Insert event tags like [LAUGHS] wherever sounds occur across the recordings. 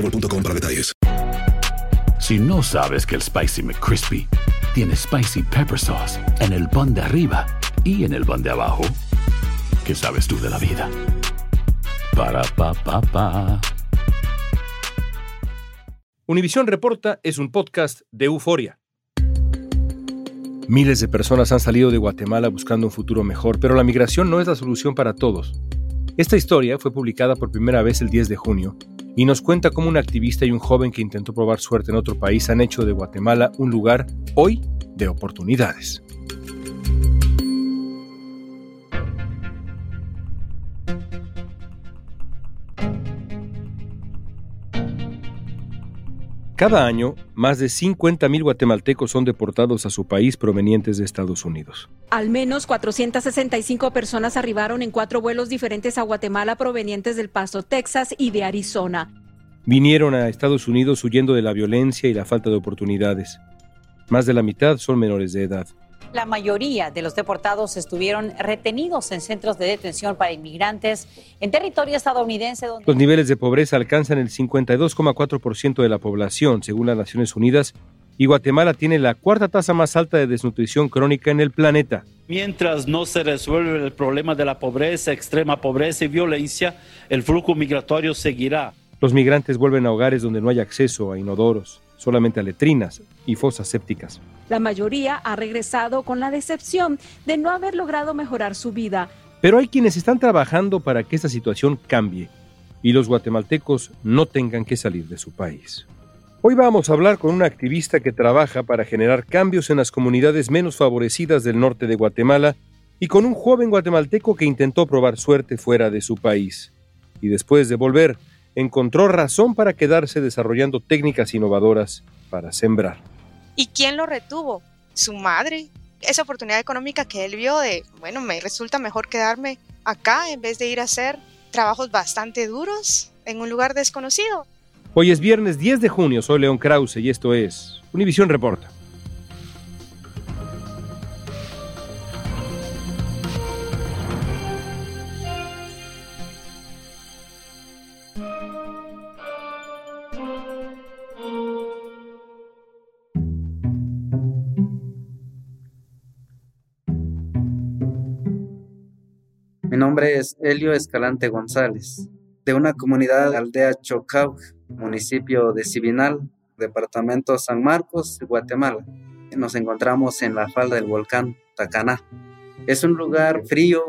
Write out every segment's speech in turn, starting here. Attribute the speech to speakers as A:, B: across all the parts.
A: boostmobile.com para detalles.
B: Si no sabes que el Spicy McCrispy tiene Spicy Pepper Sauce en el pan de arriba y en el pan de abajo, ¿qué sabes tú de la vida? Para, pa, pa, pa.
C: Univisión Reporta es un podcast de euforia. Miles de personas han salido de Guatemala buscando un futuro mejor, pero la migración no es la solución para todos. Esta historia fue publicada por primera vez el 10 de junio y nos cuenta cómo un activista y un joven que intentó probar suerte en otro país han hecho de Guatemala un lugar hoy de oportunidades. Cada año, más de 50.000 guatemaltecos son deportados a su país provenientes de Estados Unidos.
D: Al menos 465 personas arribaron en cuatro vuelos diferentes a Guatemala provenientes del Paso, Texas y de Arizona.
C: Vinieron a Estados Unidos huyendo de la violencia y la falta de oportunidades. Más de la mitad son menores de edad.
E: La mayoría de los deportados estuvieron retenidos en centros de detención para inmigrantes en territorio estadounidense. Donde...
C: Los niveles de pobreza alcanzan el 52,4% de la población, según las Naciones Unidas, y Guatemala tiene la cuarta tasa más alta de desnutrición crónica en el planeta.
F: Mientras no se resuelve el problema de la pobreza, extrema pobreza y violencia, el flujo migratorio seguirá.
C: Los migrantes vuelven a hogares donde no hay acceso a inodoros, solamente a letrinas y fosas sépticas.
D: La mayoría ha regresado con la decepción de no haber logrado mejorar su vida.
C: Pero hay quienes están trabajando para que esta situación cambie y los guatemaltecos no tengan que salir de su país. Hoy vamos a hablar con una activista que trabaja para generar cambios en las comunidades menos favorecidas del norte de Guatemala y con un joven guatemalteco que intentó probar suerte fuera de su país. Y después de volver, encontró razón para quedarse desarrollando técnicas innovadoras para sembrar.
G: ¿Y quién lo retuvo? Su madre. Esa oportunidad económica que él vio de, bueno, me resulta mejor quedarme acá en vez de ir a hacer trabajos bastante duros en un lugar desconocido.
C: Hoy es viernes 10 de junio, soy León Krause y esto es Univisión Reporta.
H: Es Elio Escalante González, de una comunidad aldea Chocau, municipio de Sibinal, departamento San Marcos, Guatemala. Nos encontramos en la falda del volcán Tacaná. Es un lugar frío,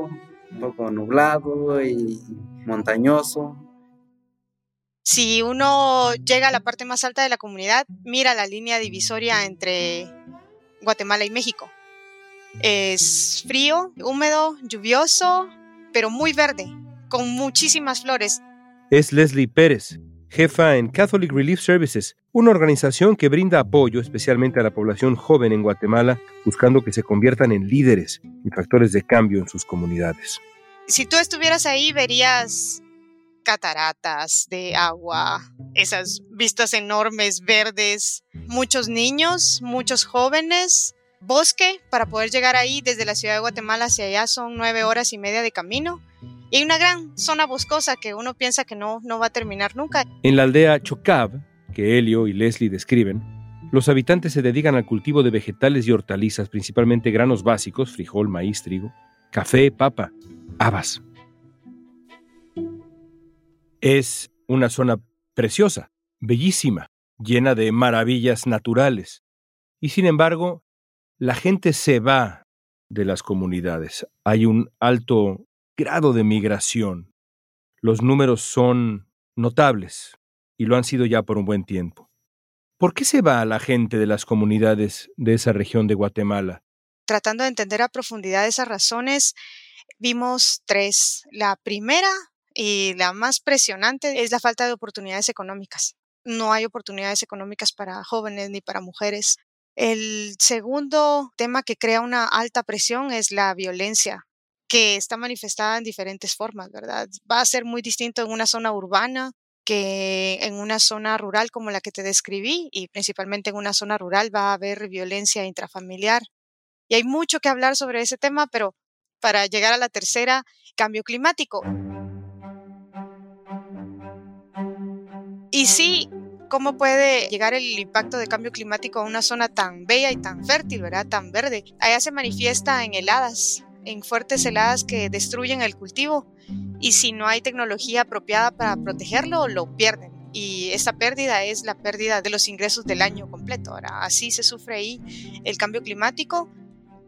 H: un poco nublado y montañoso.
G: Si uno llega a la parte más alta de la comunidad, mira la línea divisoria entre Guatemala y México. Es frío, húmedo, lluvioso, pero muy verde, con muchísimas flores.
C: Es Leslie Pérez, jefa en Catholic Relief Services, una organización que brinda apoyo especialmente a la población joven en Guatemala, buscando que se conviertan en líderes y factores de cambio en sus comunidades.
G: Si tú estuvieras ahí, verías cataratas de agua, esas vistas enormes verdes, muchos niños, muchos jóvenes, bosque para poder llegar ahí desde la ciudad de Guatemala hacia allá son nueve horas y media de camino. Y hay una gran zona boscosa que uno piensa que no, no va a terminar nunca.
C: En la aldea Chocab, que Helio y Leslie describen, los habitantes se dedican al cultivo de vegetales y hortalizas, principalmente granos básicos, frijol, maíz, trigo, café, papa, habas. Es una zona preciosa, bellísima, llena de maravillas naturales. Y sin embargo, la gente se va de las comunidades. Hay un alto grado de migración. Los números son notables. y lo han sido ya por un buen tiempo. ¿Por qué se va la gente de las comunidades de esa región de Guatemala?
G: Tratando de entender a profundidad esas razones, vimos tres. La primera y la más presionante es la falta de oportunidades económicas. No hay oportunidades económicas para jóvenes ni para mujeres. El segundo tema que crea una alta presión es la violencia, que está manifestada en diferentes formas, ¿verdad? Va a ser muy distinto en una zona urbana que en una zona rural como la que te describí y principalmente en una zona rural va a haber violencia intrafamiliar. Y hay mucho que hablar sobre ese tema, pero para llegar a la tercera, cambio climático. Y sí, ¿cómo puede llegar el impacto de cambio climático a una zona tan bella y tan fértil, ¿verdad? Tan verde? Allá se manifiesta en heladas, en fuertes heladas que destruyen el cultivo y si no hay tecnología apropiada para protegerlo, lo pierden. Y esta pérdida es la pérdida de los ingresos del año completo. Ahora, así se sufre ahí el cambio climático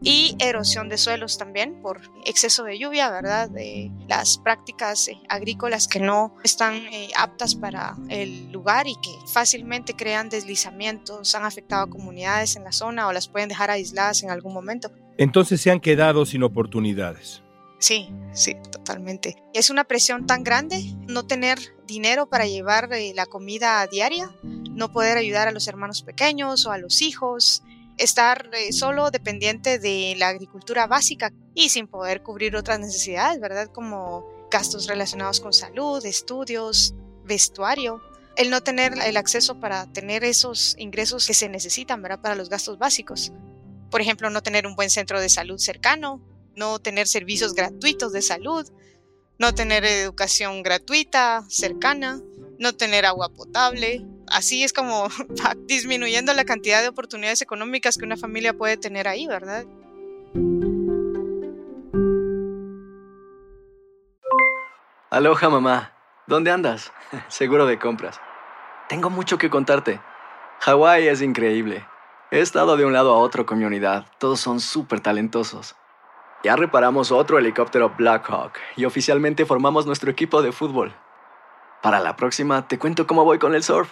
G: y erosión de suelos también por exceso de lluvia, ¿verdad? De las prácticas eh, agrícolas que no están eh, aptas para el lugar y que fácilmente crean deslizamientos, han afectado a comunidades en la zona o las pueden dejar aisladas en algún momento.
C: Entonces se han quedado sin oportunidades.
G: Sí, sí, totalmente. Es una presión tan grande no tener dinero para llevar eh, la comida diaria, no poder ayudar a los hermanos pequeños o a los hijos, estar eh, solo dependiente de la agricultura básica y sin poder cubrir otras necesidades, ¿verdad? Como gastos relacionados con salud, estudios, vestuario. El no tener el acceso para tener esos ingresos que se necesitan, ¿verdad? Para los gastos básicos. Por ejemplo, no tener un buen centro de salud cercano, no tener servicios gratuitos de salud, no tener educación gratuita, cercana, no tener agua potable, así es como [LAUGHS] disminuyendo la cantidad de oportunidades económicas que una familia puede tener ahí, ¿verdad?
I: Aloha mamá, ¿dónde andas? [LAUGHS] Seguro de compras. Tengo mucho que contarte. Hawái es increíble. He estado de un lado a otro con mi unidad. Todos son súper talentosos. Ya reparamos otro helicóptero Blackhawk y oficialmente formamos nuestro equipo de fútbol. Para la próxima te cuento cómo voy con el surf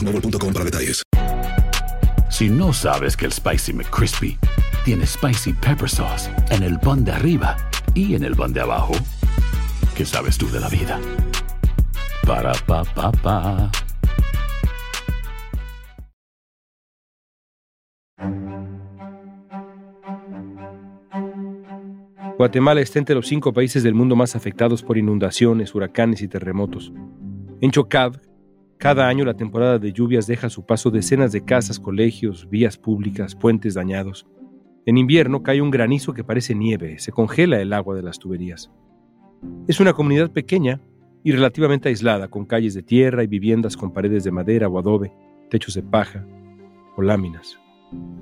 A: para detalles.
B: Si no sabes que el Spicy McCrispy tiene Spicy Pepper Sauce en el pan de arriba y en el pan de abajo, ¿qué sabes tú de la vida? Para, pa, pa, pa.
C: Guatemala está entre los cinco países del mundo más afectados por inundaciones, huracanes y terremotos. En Chocab, cada año la temporada de lluvias deja su paso decenas de casas, colegios, vías públicas, puentes dañados. En invierno cae un granizo que parece nieve, se congela el agua de las tuberías. Es una comunidad pequeña y relativamente aislada, con calles de tierra y viviendas con paredes de madera o adobe, techos de paja o láminas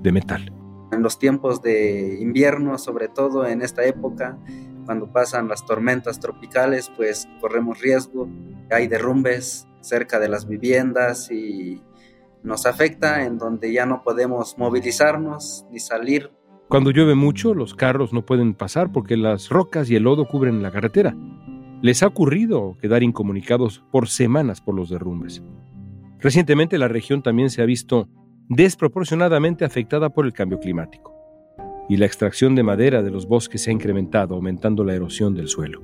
C: de metal.
H: En los tiempos de invierno, sobre todo en esta época, cuando pasan las tormentas tropicales, pues corremos riesgo, hay derrumbes, cerca de las viviendas y nos afecta en donde ya no podemos movilizarnos ni salir.
C: Cuando llueve mucho, los carros no pueden pasar porque las rocas y el lodo cubren la carretera. Les ha ocurrido quedar incomunicados por semanas por los derrumbes. Recientemente la región también se ha visto desproporcionadamente afectada por el cambio climático y la extracción de madera de los bosques se ha incrementado, aumentando la erosión del suelo.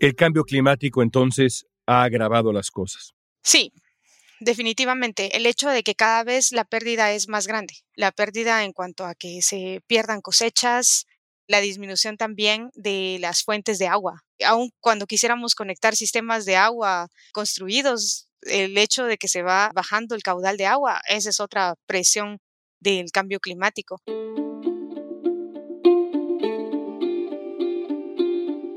C: El cambio climático entonces ha agravado las cosas.
G: Sí, definitivamente. El hecho de que cada vez la pérdida es más grande. La pérdida en cuanto a que se pierdan cosechas, la disminución también de las fuentes de agua. Aun cuando quisiéramos conectar sistemas de agua construidos, El hecho de que se va bajando el caudal de agua, esa es otra presión del cambio climático.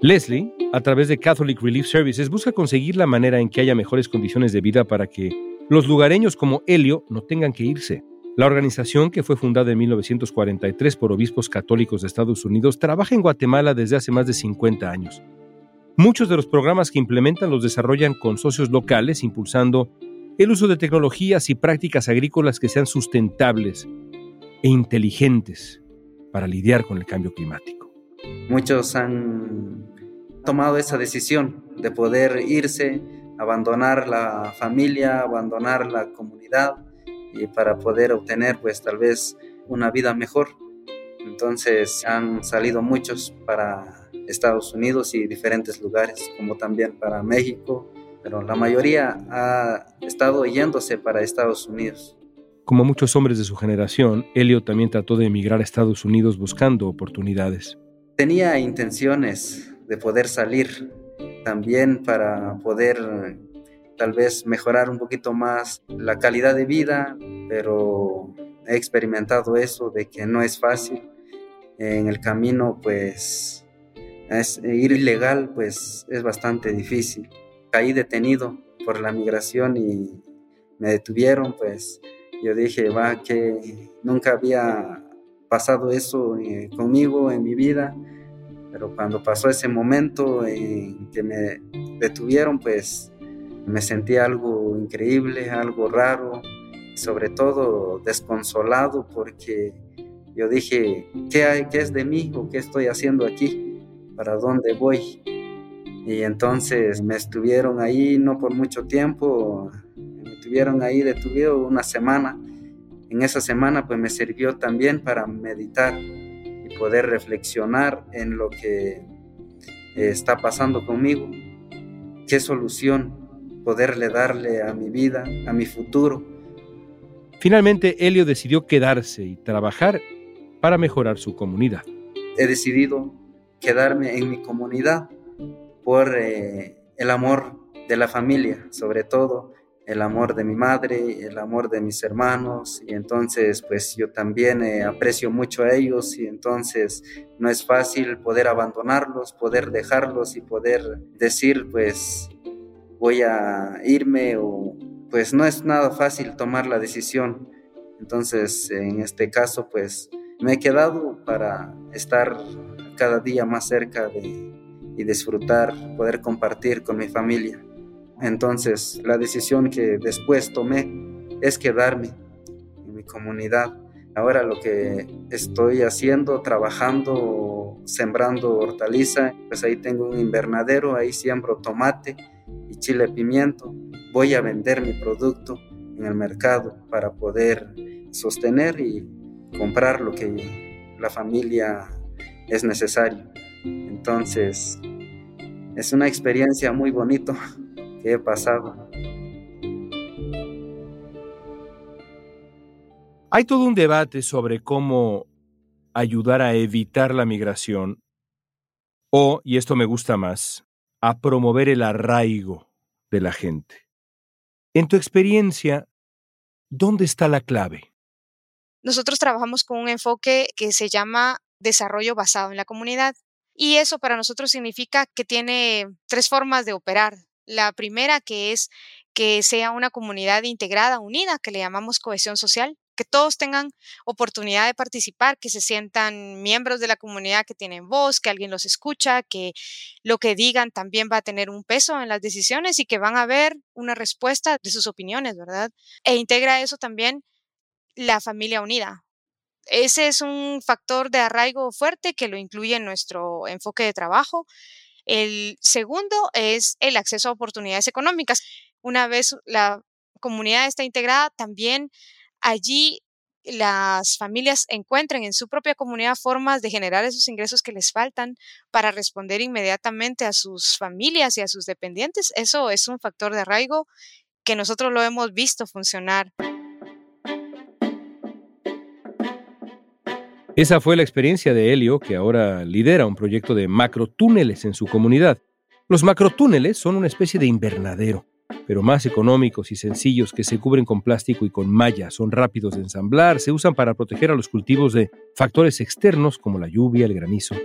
C: Leslie, a través de Catholic Relief Services, busca conseguir la manera en que haya mejores condiciones de vida para que los lugareños como Helio no tengan que irse. La organización, que fue fundada en 1943 por obispos católicos de Estados Unidos, trabaja en Guatemala desde hace más de 50 años. Muchos de los programas que implementan los desarrollan con socios locales, impulsando el uso de tecnologías y prácticas agrícolas que sean sustentables e inteligentes para lidiar con el cambio climático.
H: Muchos han tomado esa decisión de poder irse, abandonar la familia, abandonar la comunidad y para poder obtener pues tal vez una vida mejor. Entonces han salido muchos para Estados Unidos y diferentes lugares, como también para México, pero la mayoría ha estado yéndose para Estados Unidos.
C: Como muchos hombres de su generación, Helio también trató de emigrar a Estados Unidos buscando oportunidades.
H: Tenía intenciones de poder salir también para poder tal vez mejorar un poquito más la calidad de vida, pero he experimentado eso de que no es fácil. En el camino, pues, es, ir ilegal, pues, es bastante difícil. Caí detenido por la migración y me detuvieron, pues, yo dije, va, que nunca había pasado eso eh, conmigo en mi vida, pero cuando pasó ese momento en que me detuvieron, pues me sentí algo increíble, algo raro, sobre todo desconsolado porque yo dije, ¿qué hay? ¿Qué es de mí? ¿O qué estoy haciendo aquí? ¿Para dónde voy? Y entonces me estuvieron ahí no por mucho tiempo, me estuvieron ahí detenido una semana. En esa semana pues me sirvió también para meditar poder reflexionar en lo que está pasando conmigo. ¿Qué solución poderle darle a mi vida, a mi futuro.
C: Finalmente, Helio decidió quedarse y trabajar para mejorar su comunidad.
H: He decidido quedarme en mi comunidad por eh, el amor de la familia, sobre todo el amor de mi madre, el amor de mis hermanos, y entonces pues yo también eh, aprecio mucho a ellos y entonces no es fácil poder abandonarlos, poder dejarlos y poder decir pues voy a irme o pues no es nada fácil tomar la decisión. Entonces, en este caso, pues me he quedado para estar cada día más cerca de y disfrutar, poder compartir con mi familia. Entonces, la decisión que después tomé es quedarme en mi comunidad. Ahora lo que estoy haciendo, trabajando, sembrando hortaliza, pues ahí tengo un invernadero, ahí siembro tomate, y chile pimiento, voy a vender mi producto en el mercado para poder sostener y comprar lo que la familia es necesario. Entonces, es una experiencia muy bonita que he pasado.
C: Hay todo un debate sobre cómo ayudar a evitar la migración o, y esto me gusta más, a promover el arraigo de la gente. En tu experiencia, ¿dónde está la clave?
G: Nosotros trabajamos con un enfoque que se llama desarrollo basado en la comunidad. Y eso para nosotros significa que tiene tres formas de operar. La primera que es que sea una comunidad integrada, unida, que le llamamos cohesión social que todos tengan oportunidad de participar, que se sientan miembros de la comunidad que tienen voz, que alguien los escucha, que lo que digan también va a tener un peso en las decisiones y que van a ver una respuesta de sus opiniones, ¿verdad? E integra eso también la familia unida. Ese es un factor de arraigo fuerte que lo incluye en nuestro enfoque de trabajo. El segundo es el acceso a oportunidades económicas. Una vez la comunidad está integrada, también allí las familias encuentren en su propia comunidad formas de generar esos ingresos que les faltan para responder inmediatamente a sus familias y a sus dependientes, eso es un factor de arraigo que nosotros lo hemos visto funcionar.
C: Esa fue la experiencia de Helio, que ahora lidera un proyecto de macrotúneles en su comunidad. Los macrotúneles son una especie de invernadero pero más económicos y sencillos que se cubren con plástico y con malla. Son rápidos de ensamblar, se usan para proteger a los cultivos de factores externos como la lluvia, el granizo.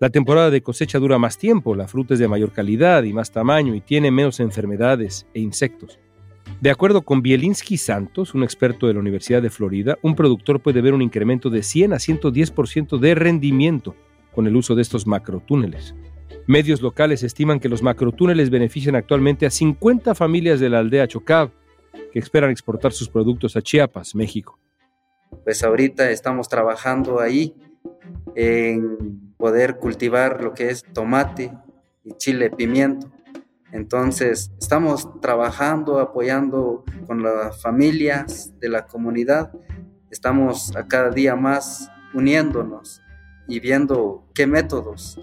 C: La temporada de cosecha dura más tiempo, la fruta es de mayor calidad y más tamaño y tiene menos enfermedades e insectos. De acuerdo con Bielinski Santos, un experto de la Universidad de Florida, un productor puede ver un incremento de 100 a 110% de rendimiento con el uso de estos macrotúneles. Medios locales estiman que los macrotúneles benefician actualmente a 50 familias de la aldea Chocab, que esperan exportar sus productos a Chiapas, México.
H: Pues ahorita estamos trabajando ahí en poder cultivar lo que es tomate y chile pimiento. Entonces, estamos trabajando, apoyando con las familias de la comunidad. Estamos a cada día más uniéndonos y viendo qué métodos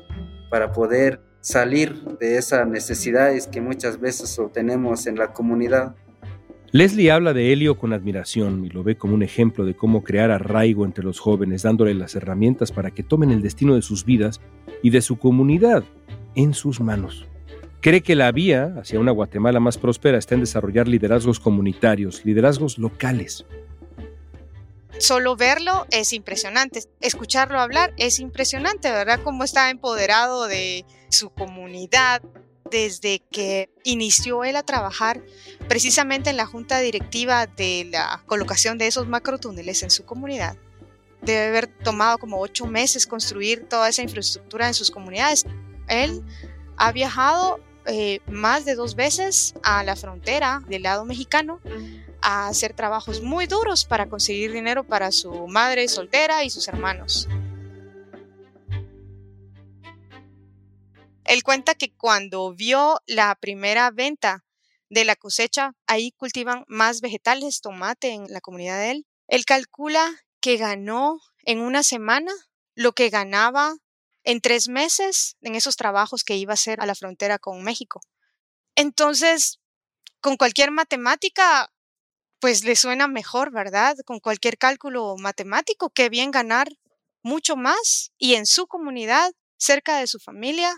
H: para poder salir de esas necesidades que muchas veces tenemos en la comunidad.
C: Leslie habla de Helio con admiración y lo ve como un ejemplo de cómo crear arraigo entre los jóvenes, dándole las herramientas para que tomen el destino de sus vidas y de su comunidad en sus manos. Cree que la vía hacia una Guatemala más próspera está en desarrollar liderazgos comunitarios, liderazgos locales,
G: solo verlo es impresionante, escucharlo hablar es impresionante, ¿verdad? Cómo está empoderado de su comunidad desde que inició él a trabajar precisamente en la junta directiva de la colocación de esos macrotúneles en su comunidad. Debe haber tomado como ocho meses construir toda esa infraestructura en sus comunidades. Él ha viajado eh, más de dos veces a la frontera del lado mexicano a hacer trabajos muy duros para conseguir dinero para su madre soltera y sus hermanos. Él cuenta que cuando vio la primera venta de la cosecha, ahí cultivan más vegetales, tomate en la comunidad de él. Él calcula que ganó en una semana lo que ganaba en tres meses en esos trabajos que iba a hacer a la frontera con México. Entonces, con cualquier matemática, pues le suena mejor, ¿verdad? Con cualquier cálculo matemático, que bien ganar mucho más y en su comunidad, cerca de su familia.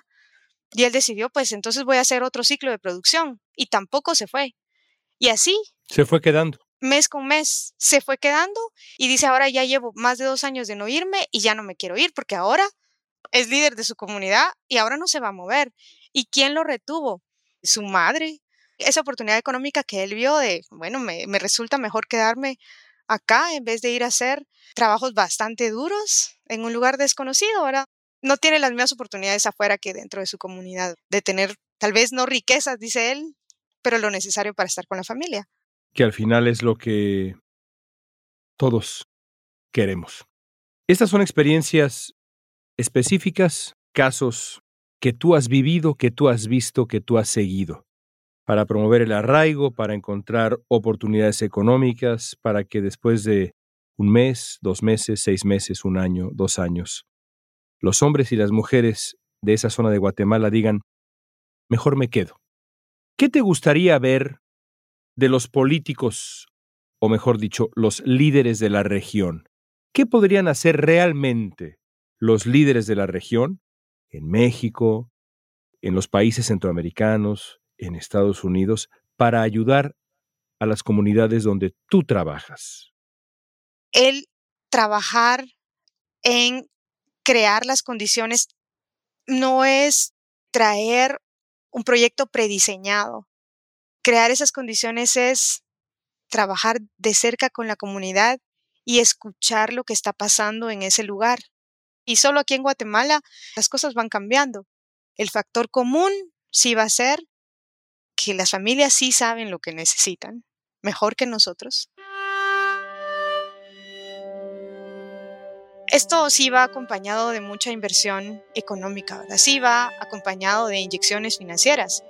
G: Y él decidió, pues entonces voy a hacer otro ciclo de producción. Y tampoco se fue. Y así.
C: Se fue quedando.
G: Mes con mes se fue quedando y dice, ahora ya llevo más de dos años de no irme y ya no me quiero ir porque ahora es líder de su comunidad y ahora no se va a mover. ¿Y quién lo retuvo? Su madre, esa oportunidad económica que él vio de, bueno, me, resulta mejor quedarme acá en vez de ir a hacer trabajos bastante duros en un lugar desconocido, ahora No tiene las mismas oportunidades afuera que dentro de su comunidad, de tener tal vez no riquezas, dice él, pero lo necesario para estar con la familia.
C: Que al final es lo que todos queremos. Estas son experiencias específicas, casos que tú has vivido, que tú has visto, que tú has seguido para promover el arraigo, para encontrar oportunidades económicas, para que después de un mes, dos meses, seis meses, un año, dos años, los hombres y las mujeres de esa zona de Guatemala digan, mejor me quedo. ¿Qué te gustaría ver de los políticos, o mejor dicho, los líderes de la región? ¿Qué podrían hacer realmente los líderes de la región en México, en los países centroamericanos, en Estados Unidos para ayudar a las comunidades donde tú trabajas?
G: El trabajar en crear las condiciones no es traer un proyecto prediseñado. Crear esas condiciones es trabajar de cerca con la comunidad y escuchar lo que está pasando en ese lugar. Y solo aquí en Guatemala las cosas van cambiando. El factor común sí va a ser que las familias sí saben lo que necesitan, mejor que nosotros. Esto sí va acompañado de mucha inversión económica, ¿verdad? Sí va acompañado de inyecciones financieras,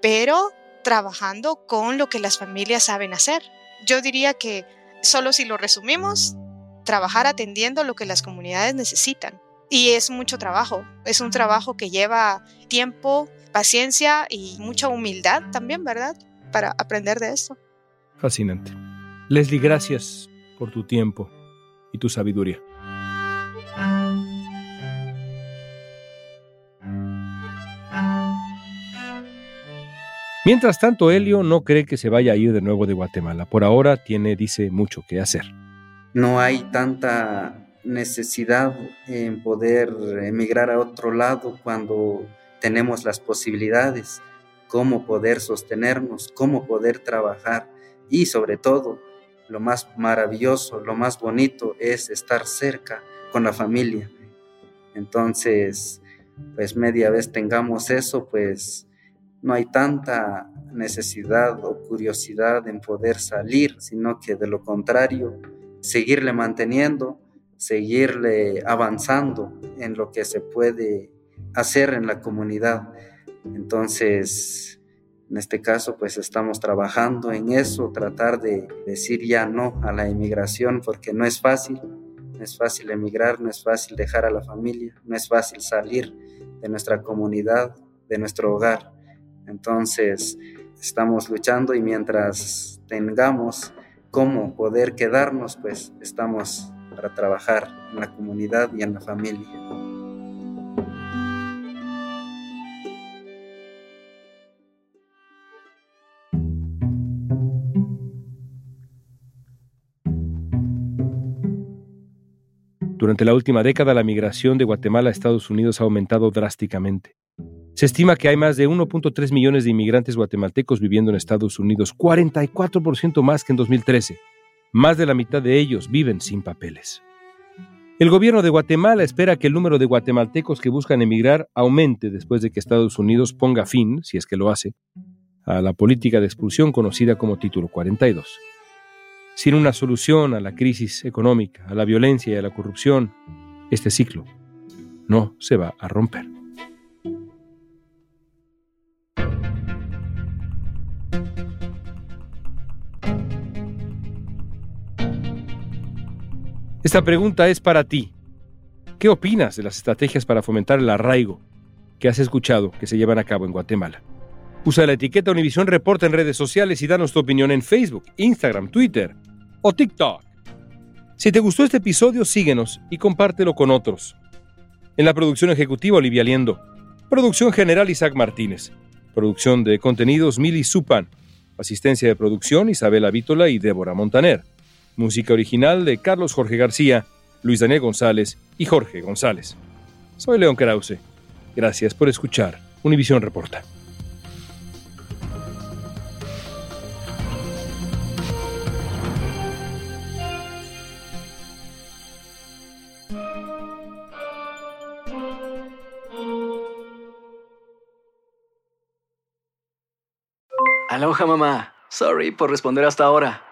G: pero trabajando con lo que las familias saben hacer. Yo diría que solo si lo resumimos, trabajar atendiendo lo que las comunidades necesitan. Y es mucho trabajo, es un trabajo que lleva tiempo, paciencia y mucha humildad también, ¿verdad? Para aprender de esto.
C: Fascinante. Leslie, gracias por tu tiempo y tu sabiduría. Mientras tanto, Helio no cree que se vaya a ir de nuevo de Guatemala. Por ahora tiene, dice, mucho que hacer.
H: No hay tanta necesidad en poder emigrar a otro lado cuando tenemos las posibilidades, cómo poder sostenernos, cómo poder trabajar y sobre todo, lo más maravilloso, lo más bonito es estar cerca con la familia. Entonces, pues media vez tengamos eso, pues no hay tanta necesidad o curiosidad en poder salir, sino que de lo contrario, seguirle manteniendo, seguirle avanzando en lo que se puede hacer en la comunidad. Entonces, en este caso, pues estamos trabajando en eso, tratar de decir ya no a la inmigración, porque no es fácil, no es fácil emigrar, no es fácil dejar a la familia, no es fácil salir de nuestra comunidad, de nuestro hogar. Entonces, estamos luchando y mientras tengamos cómo poder quedarnos, pues estamos para trabajar en la comunidad y en la familia.
C: Durante la última década, la migración de Guatemala a Estados Unidos ha aumentado drásticamente. Se estima que hay más de 1.3 millones de inmigrantes guatemaltecos viviendo en Estados Unidos, 44% más que en 2013. Más de la mitad de ellos viven sin papeles. El gobierno de Guatemala espera que el número de guatemaltecos que buscan emigrar aumente después de que Estados Unidos ponga fin, si es que lo hace, a la política de expulsión conocida como Título 42. Sin una solución a la crisis económica, a la violencia y a la corrupción, este ciclo no se va a romper. Esta pregunta es para ti. ¿Qué opinas de las estrategias para fomentar el arraigo que has escuchado que se llevan a cabo en Guatemala? Usa la etiqueta Univisión Reporta en redes sociales y danos tu opinión en Facebook, Instagram, Twitter o TikTok. Si te gustó este episodio, síguenos y compártelo con otros. En la producción ejecutiva, Olivia Liendo. Producción general, Isaac Martínez. Producción de contenidos, Mili Supan. Asistencia de producción, Isabela Vítola y Débora Montaner. Música original de Carlos Jorge García, Luis Daniel González y Jorge González. Soy León Krause. Gracias por escuchar Univisión Reporta.
I: Aloha mamá. Sorry por responder hasta ahora.